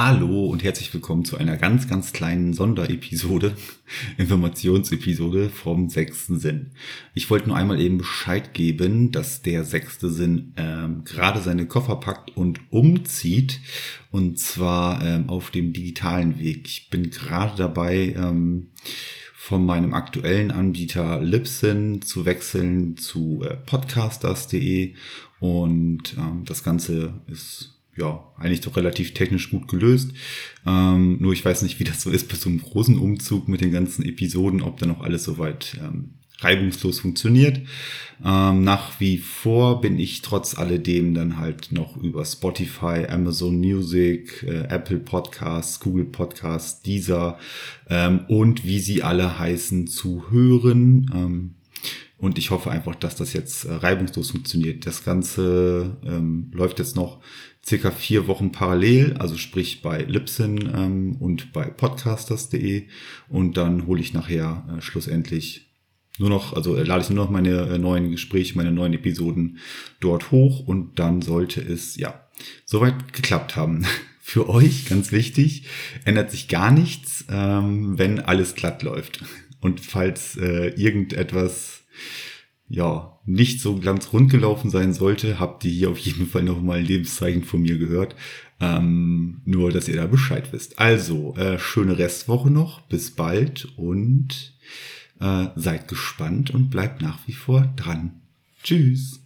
Hallo und herzlich willkommen zu einer ganz, ganz kleinen Sonderepisode, Informationsepisode vom sechsten Sinn. Ich wollte nur einmal eben Bescheid geben, dass der sechste Sinn ähm, gerade seine Koffer packt und umzieht und zwar ähm, auf dem digitalen Weg. Ich bin gerade dabei, ähm, von meinem aktuellen Anbieter Libsyn zu wechseln zu äh, podcasters.de und ähm, das Ganze ist ja, eigentlich doch relativ technisch gut gelöst. Ähm, nur ich weiß nicht, wie das so ist bei so einem großen Umzug mit den ganzen Episoden, ob da noch alles soweit ähm, reibungslos funktioniert. Ähm, nach wie vor bin ich trotz alledem dann halt noch über Spotify, Amazon Music, äh, Apple Podcasts, Google Podcasts, Deezer ähm, und wie sie alle heißen zu hören. Ähm, und ich hoffe einfach, dass das jetzt äh, reibungslos funktioniert. Das Ganze ähm, läuft jetzt noch circa vier Wochen parallel, also sprich bei Libsyn ähm, und bei podcasters.de und dann hole ich nachher äh, schlussendlich nur noch, also äh, lade ich nur noch meine äh, neuen Gespräche, meine neuen Episoden dort hoch und dann sollte es, ja, soweit geklappt haben. Für euch, ganz wichtig, ändert sich gar nichts, ähm, wenn alles glatt läuft. Und falls äh, irgendetwas ja, nicht so ganz rund gelaufen sein sollte, habt ihr hier auf jeden Fall nochmal ein Lebenszeichen von mir gehört. Ähm, nur, dass ihr da Bescheid wisst. Also, äh, schöne Restwoche noch. Bis bald und äh, seid gespannt und bleibt nach wie vor dran. Tschüss.